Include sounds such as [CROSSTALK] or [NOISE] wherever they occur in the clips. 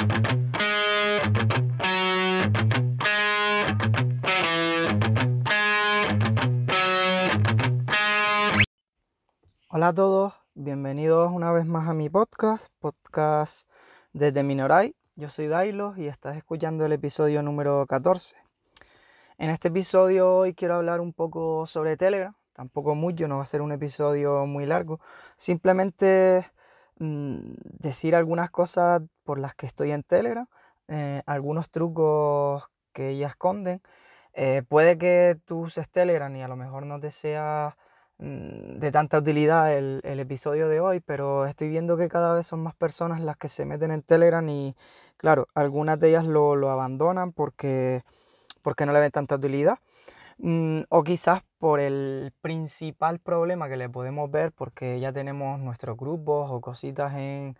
Hola a todos, bienvenidos una vez más a mi podcast, podcast desde Minoray. Yo soy Dailo y estás escuchando el episodio número 14. En este episodio hoy quiero hablar un poco sobre Telegram, tampoco mucho, no va a ser un episodio muy largo, simplemente mm, decir algunas cosas por las que estoy en Telegram, eh, algunos trucos que ella esconden. Eh, puede que tú uses Telegram y a lo mejor no te sea mm, de tanta utilidad el, episodio de hoy, pero estoy viendo que cada vez son más personas las que se meten en Telegram y claro, algunas de ellas lo, lo abandonan porque porque no le ven tanta utilidad. Mm, o quizás por el principal problema que le podemos ver porque ya tenemos nuestros grupos o cositas en,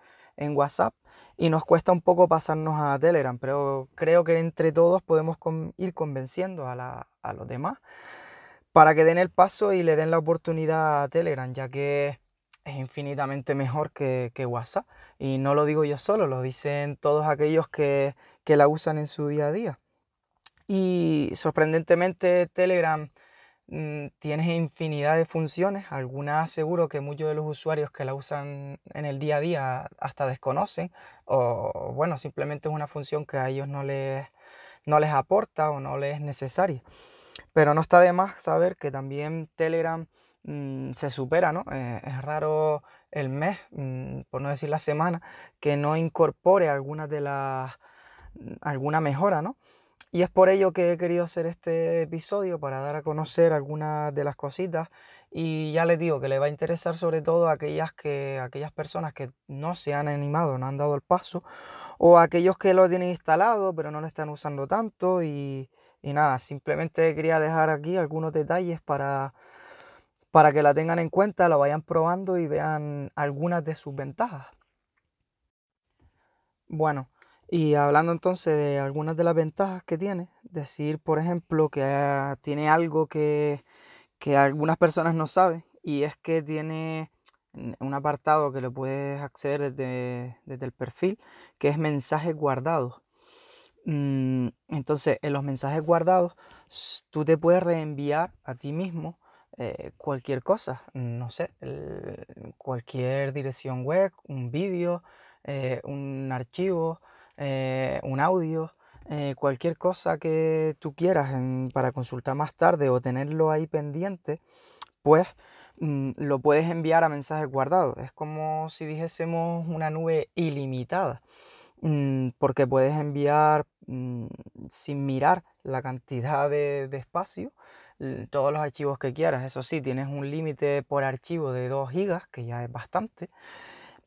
WhatsApp y nos cuesta un poco pasarnos a Telegram, pero creo que entre todos podemos ir convenciendo a, los demás para que den el paso y le den la oportunidad a Telegram, ya que es infinitamente mejor que, WhatsApp. Y no lo digo yo solo, lo dicen todos aquellos que la usan en su día a día. Y sorprendentemente Telegram mm, tiene infinidad de funciones, algunas seguro que muchos de los usuarios que la usan en el día a día hasta desconocen, o bueno, simplemente es una función que a ellos no les, no les aporta o no les es necesaria. Pero no está de más saber que también Telegram mm, se supera, ¿no? Eh, es raro el mes, mm, por no decir la semana, que no incorpore alguna de las alguna mejora, ¿no? Y es por ello que he querido hacer este episodio para dar a conocer algunas de las cositas y ya les digo que le va a interesar sobre todo a aquellas, que, aquellas personas que no se han animado, no han dado el paso o aquellos que lo tienen instalado pero no lo están usando tanto y, y nada, simplemente quería dejar aquí algunos detalles para, para que la tengan en cuenta, la vayan probando y vean algunas de sus ventajas. Bueno, y hablando entonces de algunas de las ventajas que tiene, decir, por ejemplo, que ah, tiene algo que, algunas personas no saben, y es que tiene un apartado que lo puedes acceder desde, el perfil, que es mensajes guardados. Mm, entonces, en los mensajes guardados, tú te puedes reenviar a ti mismo eh, cualquier cosa, no sé, cualquier dirección web, un vídeo, eh, un archivo, eh, un audio, eh, cualquier cosa que tú quieras para consultar más tarde o tenerlo ahí pendiente, pues mm, lo puedes enviar a mensajes guardados. Es como si dijésemos una nube ilimitada, mm, porque puedes enviar mm, sin mirar la cantidad de, espacio todos los archivos que quieras. Eso sí, tienes un límite por archivo de 2 gigas, que ya es bastante.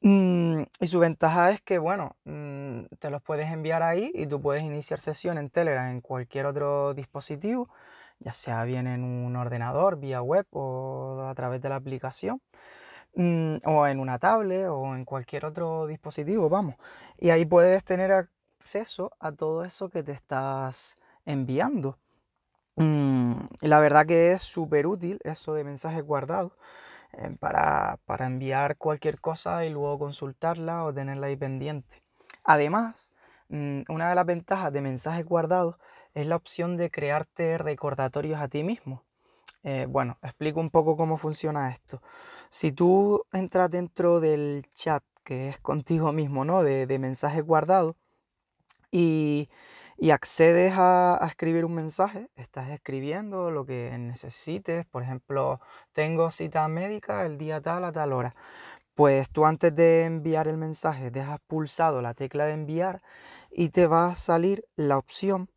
Mm, y su ventaja es que, bueno, mm, te los puedes enviar ahí y tú puedes iniciar sesión en Telegram en cualquier otro dispositivo, ya sea bien en un ordenador, vía web o a través de la aplicación, mm, o en una tablet o en cualquier otro dispositivo, vamos. Y ahí puedes tener acceso a todo eso que te estás enviando. la verdad que es súper útil eso de mensajes guardados eh, para, enviar cualquier cosa y luego consultarla o tenerla ahí pendiente. Además, mm, una de las ventajas de mensajes guardados es la opción de crearte recordatorios a ti mismo. Eh, bueno, explico un poco cómo funciona esto. Si tú entras dentro del chat que es contigo mismo, ¿no? De, de mensajes guardados y y accedes a, escribir un mensaje, estás escribiendo lo que necesites, por ejemplo, tengo cita médica el día tal a tal hora. Pues tú antes de enviar el mensaje dejas pulsado la tecla de enviar y te va a salir la opción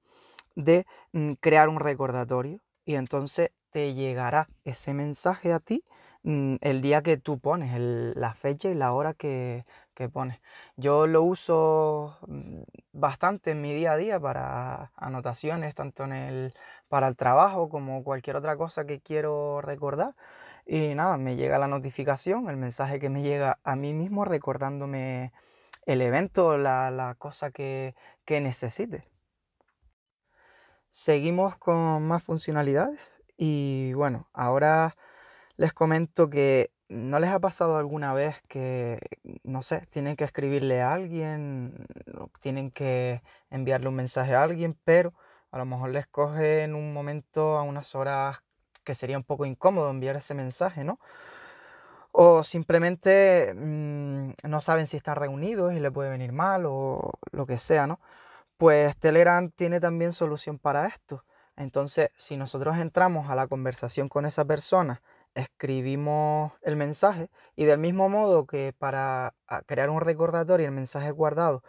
de mm, crear un recordatorio y entonces te llegará ese mensaje a ti mm, el día que tú pones, la fecha y la hora que, que pones. Yo lo uso mm, bastante en mi día a día para anotaciones, tanto en el, para el trabajo como cualquier otra cosa que quiero recordar. Y nada, me llega la notificación, el mensaje que me llega a mí mismo recordándome el evento, la, la cosa que, que necesite. Seguimos con más funcionalidades y bueno, ahora les comento que ¿no les ha pasado alguna vez que, no sé, tienen que escribirle a alguien, tienen que enviarle un mensaje a alguien, pero a lo mejor les coge en un momento a unas horas que sería un poco incómodo enviar ese mensaje, ¿no? O simplemente mm, no saben si están reunidos y le puede venir mal o lo que sea, ¿no? Pues Telegram tiene también solución para esto. Entonces, si nosotros entramos a la conversación con esa persona, escribimos el mensaje y del mismo modo que para crear un recordatorio el mensaje guardado,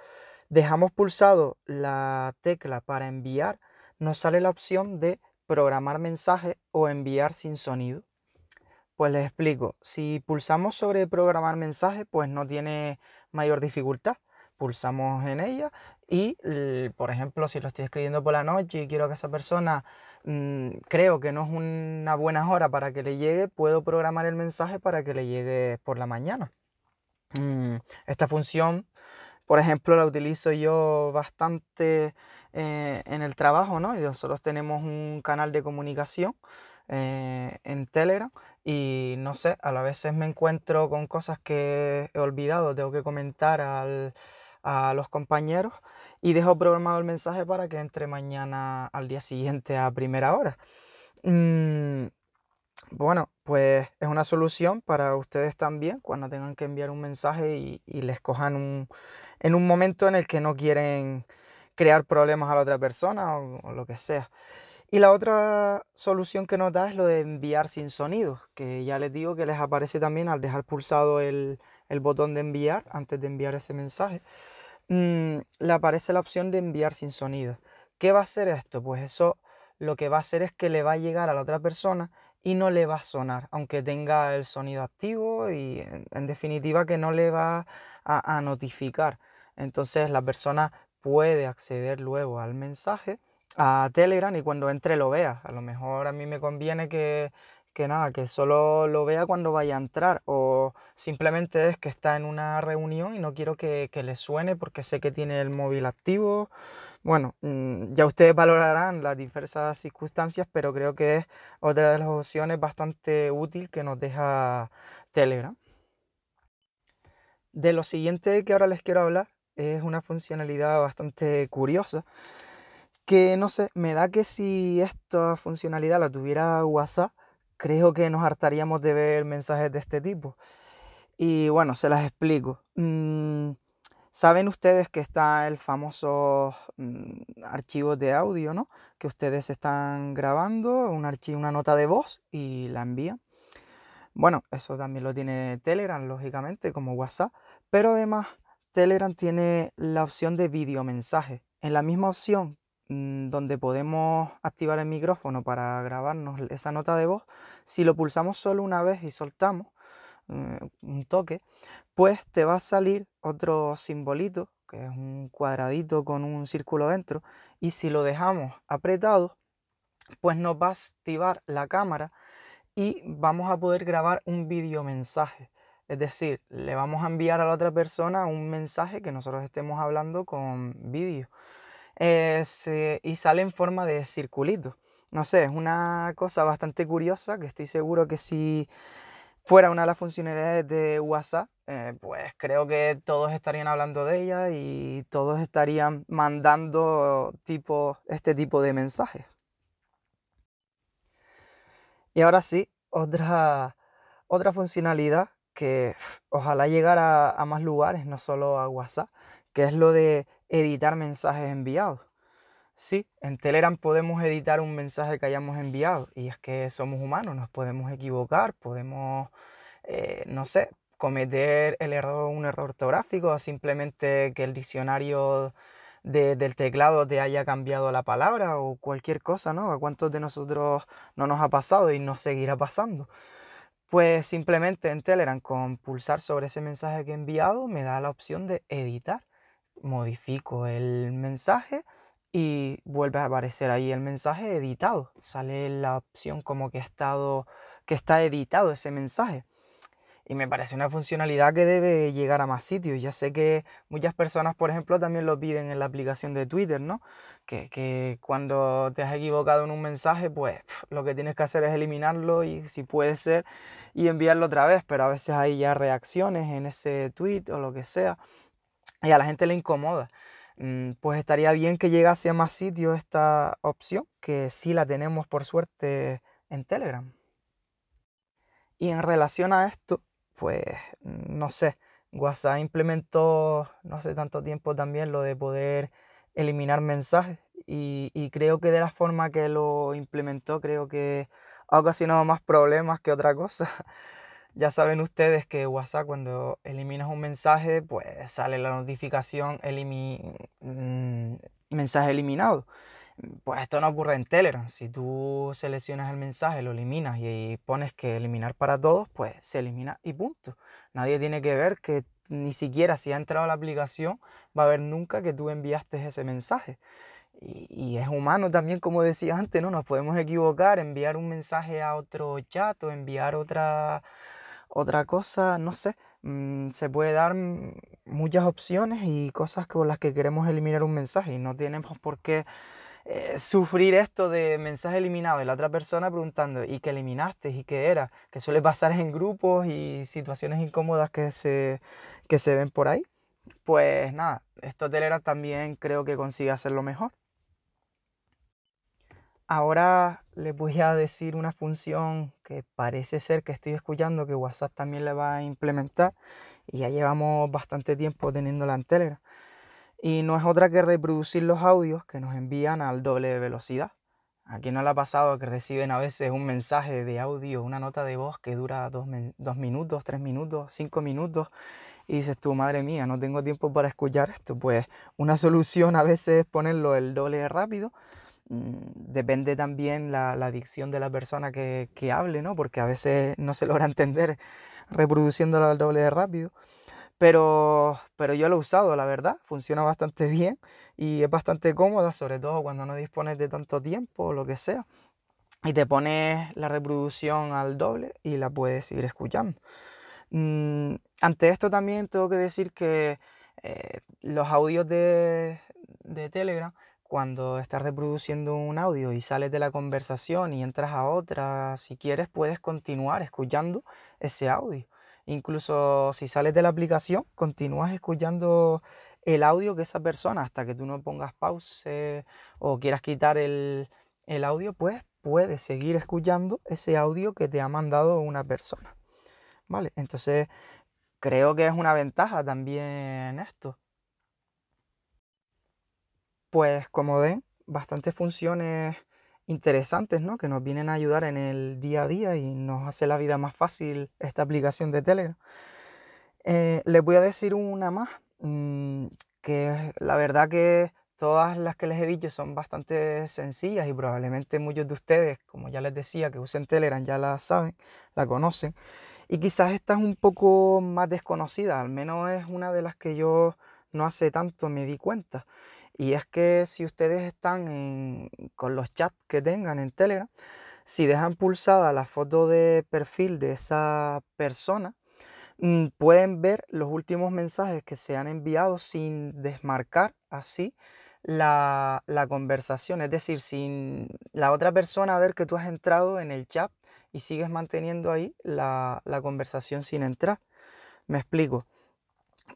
dejamos pulsado la tecla para enviar, nos sale la opción de programar mensaje o enviar sin sonido. Pues les explico, si pulsamos sobre programar mensaje, pues no tiene mayor dificultad. Pulsamos en ella y, por ejemplo, si lo estoy escribiendo por la noche y quiero que esa persona mm, creo que no es una buena hora para que le llegue, puedo programar el mensaje para que le llegue por la mañana. Mm, esta función, por ejemplo, la utilizo yo bastante eh, en el trabajo, ¿no? Y nosotros tenemos un canal de comunicación eh, en Telegram y no sé, a la veces me encuentro con cosas que he olvidado, tengo que comentar a los compañeros y dejo programado el mensaje para que entre mañana al día siguiente a primera hora. Mm, bueno, pues es una solución para ustedes también cuando tengan que enviar un mensaje y, les cojan en un momento en el que no quieren crear problemas a la otra persona o, lo que sea. Y la otra solución que nos da es lo de enviar sin sonido, que ya les digo que les aparece también al dejar pulsado el, el botón de enviar antes de enviar ese mensaje. Mm, le aparece la opción de enviar sin sonido. ¿Qué va a hacer esto? Pues eso lo que va a hacer es que le va a llegar a la otra persona y no le va a sonar, aunque tenga el sonido activo y en, definitiva que no le va a, a, notificar. Entonces la persona puede acceder luego al mensaje a Telegram y cuando entre lo vea. A lo mejor a mí me conviene que que nada, que solo lo vea cuando vaya a entrar o simplemente es que está en una reunión y no quiero que, le suene porque sé que tiene el móvil activo. Bueno, mm, ya ustedes valorarán las diversas circunstancias, pero creo que es otra de las opciones bastante útil que nos deja Telegram. De lo siguiente que ahora les quiero hablar es una funcionalidad bastante curiosa que no sé, me da que si esta funcionalidad la tuviera WhatsApp, creo que nos hartaríamos de ver mensajes de este tipo. Y bueno, se las explico. Mm, saben ustedes que está el famoso mm, archivo de audio, ¿no? Que ustedes están grabando, un archivo, una nota de voz y la envían. Bueno, eso también lo tiene Telegram, lógicamente, como WhatsApp. Pero además, Telegram tiene la opción de videomensaje. En la misma opción donde podemos activar el micrófono para grabarnos esa nota de voz, si lo pulsamos solo una vez y soltamos eh, un toque, pues te va a salir otro simbolito, que es un cuadradito con un círculo dentro, y si lo dejamos apretado, pues nos va a activar la cámara y vamos a poder grabar un video mensaje. Es decir, le vamos a enviar a la otra persona un mensaje que nosotros estemos hablando con vídeo y sale en forma de circulito. No sé, es una cosa bastante curiosa que estoy seguro que si fuera una de las funcionalidades de WhatsApp, eh, pues creo que todos estarían hablando de ella y todos estarían mandando tipo, este tipo de mensajes. Y ahora sí, otra, otra funcionalidad que ojalá llegara a más lugares, no solo a WhatsApp, que es lo de editar mensajes enviados. Sí, en Telegram podemos editar un mensaje que hayamos enviado y es que somos humanos, nos podemos equivocar, podemos, eh, no sé, cometer el error, un error ortográfico o simplemente que el diccionario del teclado te haya cambiado la palabra o cualquier cosa, ¿no? ¿A cuántos de nosotros no nos ha pasado y nos seguirá pasando? Pues simplemente en Telegram con pulsar sobre ese mensaje que he enviado me da la opción de editar modifico el mensaje y vuelve a aparecer ahí el mensaje editado. Sale la opción como que, estado, que está editado ese mensaje. y me parece una funcionalidad que debe llegar a más sitios. Ya sé que muchas personas, por ejemplo, también lo piden en la aplicación de Twitter, ¿no? Que, que cuando te has equivocado en un mensaje, pues lo que tienes que hacer es eliminarlo y si puede ser y enviarlo otra vez, pero a veces hay ya reacciones en ese tweet o lo que sea y a la gente le incomoda. Mm, pues estaría bien que llegase a más sitios esta opción, que sí la tenemos por suerte en Telegram. Y en relación a esto, pues no sé, WhatsApp implementó no hace tanto tiempo también lo de poder eliminar mensajes y, y, creo que de la forma que lo implementó creo que ha ocasionado más problemas que otra cosa. [LAUGHS] ya saben ustedes que WhatsApp cuando eliminas un mensaje pues sale la notificación mm, mensaje eliminado. Pues esto no ocurre en Telegram. Si tú seleccionas el mensaje, lo eliminas y pones que eliminar para todos, pues se elimina y punto. Nadie tiene que ver que ni siquiera si ha entrado la aplicación va a ver nunca que tú enviaste ese mensaje. Y, es humano también, como decía antes, ¿no? Nos podemos equivocar, enviar un mensaje a otro chat o enviar otra, otra cosa, no sé. Mm, se puede dar muchas opciones y cosas con las que queremos eliminar un mensaje y no tenemos por qué eh, sufrir esto de mensaje eliminado y la otra persona preguntando ¿y qué eliminaste? ¿y qué era? Que suele pasar en grupos y situaciones incómodas que se, que se ven por ahí. Pues nada, esto Telegram también creo que consigue hacerlo mejor. Ahora les voy a decir una función que parece ser que estoy escuchando que WhatsApp también le va a implementar y ya llevamos bastante tiempo teniéndola en Telegram y no es otra que reproducir los audios que nos envían al doble de velocidad. Aquí no le ha pasado que reciben a veces un mensaje de audio, una nota de voz que dura dos, minutos, tres minutos, cinco minutos y dices tú, madre mía, no tengo tiempo para escuchar esto. Pues una solución a veces es ponerlo el doble rápido. Mm, depende también la, la dicción de la persona que, hable, ¿no? Porque a veces no se logra [LAUGHS] entender reproduciéndolo al doble de rápido. Pero, pero yo lo he usado, la verdad, funciona bastante [LAUGHS] bien y es bastante cómoda, sobre todo cuando no dispones de tanto tiempo o lo que sea. Y te pones la reproducción al doble y la puedes seguir escuchando. Mm, ante esto también tengo que decir que eh, los audios de, de Telegram, cuando estás reproduciendo un audio y sales de la conversación y entras a otra, si quieres puedes continuar escuchando ese audio. Incluso si sales de la aplicación, continúas escuchando el audio que esa persona, hasta que tú no pongas pause o quieras quitar el, audio, pues puedes seguir escuchando ese audio que te ha mandado una persona. ¿Vale? Entonces, creo que es una ventaja también esto. Pues como ven, bastantes funciones interesantes, ¿no? Que nos vienen a ayudar en el día a día y nos hace la vida más fácil esta aplicación de Telegram. Eh, les voy a decir una más, mm, que la verdad que todas las que les he dicho son bastante sencillas y probablemente muchos de ustedes, como ya les decía, que usen Telegram ya la saben, la conocen. Y quizás esta es un poco más desconocida, al menos es una de las que yo no hace tanto me di cuenta. Y es que si ustedes están con los chats que tengan en Telegram, si dejan pulsada la foto de perfil de esa persona, mm, pueden ver los últimos mensajes que se han enviado sin desmarcar así la, conversación. Es decir, sin la otra persona ver que tú has entrado en el chat y sigues manteniendo ahí la, la conversación sin entrar. Me explico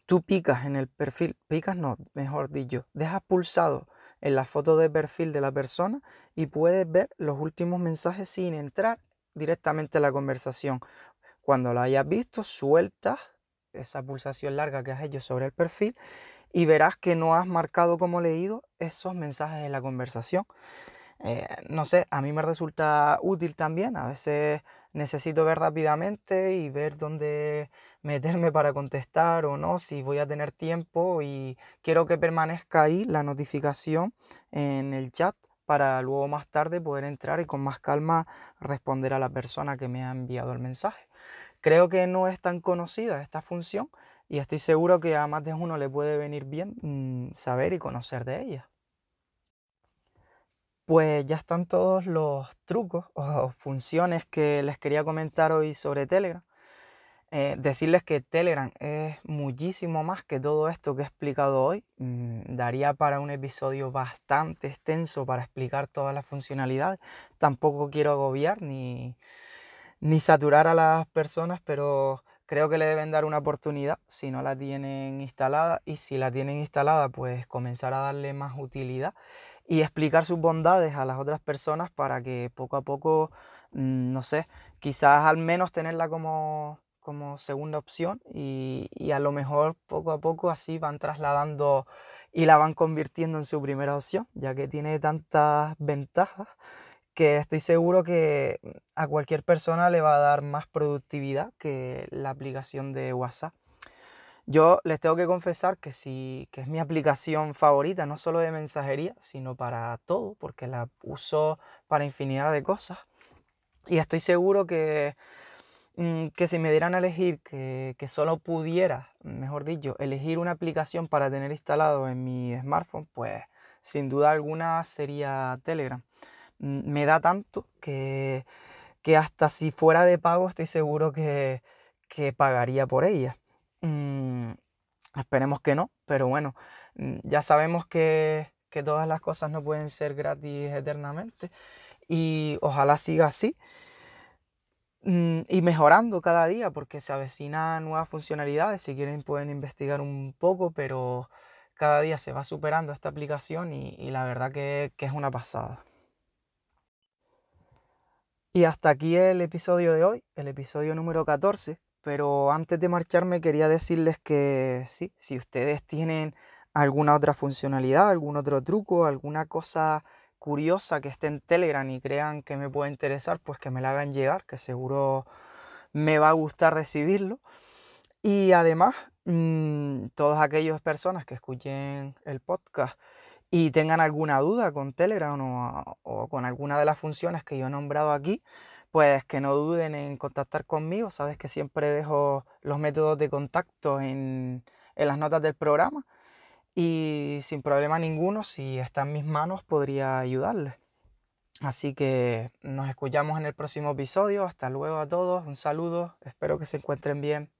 tú picas en el perfil, picas no, mejor dicho, dejas pulsado en la foto de perfil de la persona y puedes ver los últimos mensajes sin entrar directamente a la conversación. Cuando lo hayas visto, sueltas esa pulsación larga que has hecho sobre el perfil y verás que no has marcado como leído esos mensajes en la conversación. Eh, no sé, a mí me resulta útil también. A veces necesito ver rápidamente y ver dónde meterme para contestar o no, si voy a tener tiempo y quiero que permanezca ahí la notificación en el chat para luego más tarde poder entrar y con más calma responder a la persona que me ha enviado el mensaje. Creo que no es tan conocida esta función y estoy seguro que a más de uno le puede venir bien mm, saber y conocer de ella. Pues ya están todos los trucos [LAUGHS] o funciones que les quería comentar hoy sobre Telegram. Eh, decirles que Telegram es muchísimo más que todo esto que he explicado hoy. Mm, daría para un episodio bastante extenso para explicar todas las funcionalidades. Tampoco quiero agobiar ni, ni saturar a las personas, pero creo que le deben dar una oportunidad si no la tienen instalada y si la tienen instalada pues comenzar a darle más utilidad y explicar sus bondades a las otras personas para que poco a poco, mm, no sé, quizás al menos tenerla como como segunda opción y, a lo mejor poco a poco así van trasladando y la van convirtiendo en su primera opción, ya que tiene tantas ventajas que estoy seguro que a cualquier persona le va a dar más productividad que la aplicación de WhatsApp. Yo les tengo que confesar que sí, que es mi aplicación favorita, no solo de mensajería, sino para todo, porque la uso para infinidad de cosas. Y estoy seguro que Mm, que si me dieran a elegir que, solo pudiera, mejor dicho, elegir una aplicación para tener instalado en mi smartphone, pues sin duda alguna sería Telegram. Mm, me da tanto que, hasta si fuera de pago estoy seguro que, pagaría por ella. Mm, esperemos que no, pero bueno, ya sabemos que, que todas las cosas no pueden ser gratis eternamente y ojalá siga así. Mm, y mejorando cada día porque se avecinan nuevas funcionalidades. Si quieren pueden investigar un poco, pero cada día se va superando esta aplicación y, la verdad que, que, es una pasada. Y hasta aquí el episodio de hoy, el episodio número 14. Pero antes de marcharme quería decirles que sí, si ustedes tienen alguna otra funcionalidad, algún otro truco, alguna cosa curiosa que esté en Telegram y crean que me puede interesar, pues que me la hagan llegar, que seguro me va a gustar recibirlo. Y además, mm, todas aquellas personas que escuchen el podcast y tengan alguna duda con Telegram o, o, con alguna de las funciones que yo he nombrado aquí, pues que no duden en contactar conmigo. Sabes que siempre dejo los métodos de contacto en, en las notas del programa y sin problema ninguno, si está en mis manos, podría ayudarles. Así que nos escuchamos en el próximo episodio. Hasta luego a todos. Un saludo. Espero que se encuentren bien.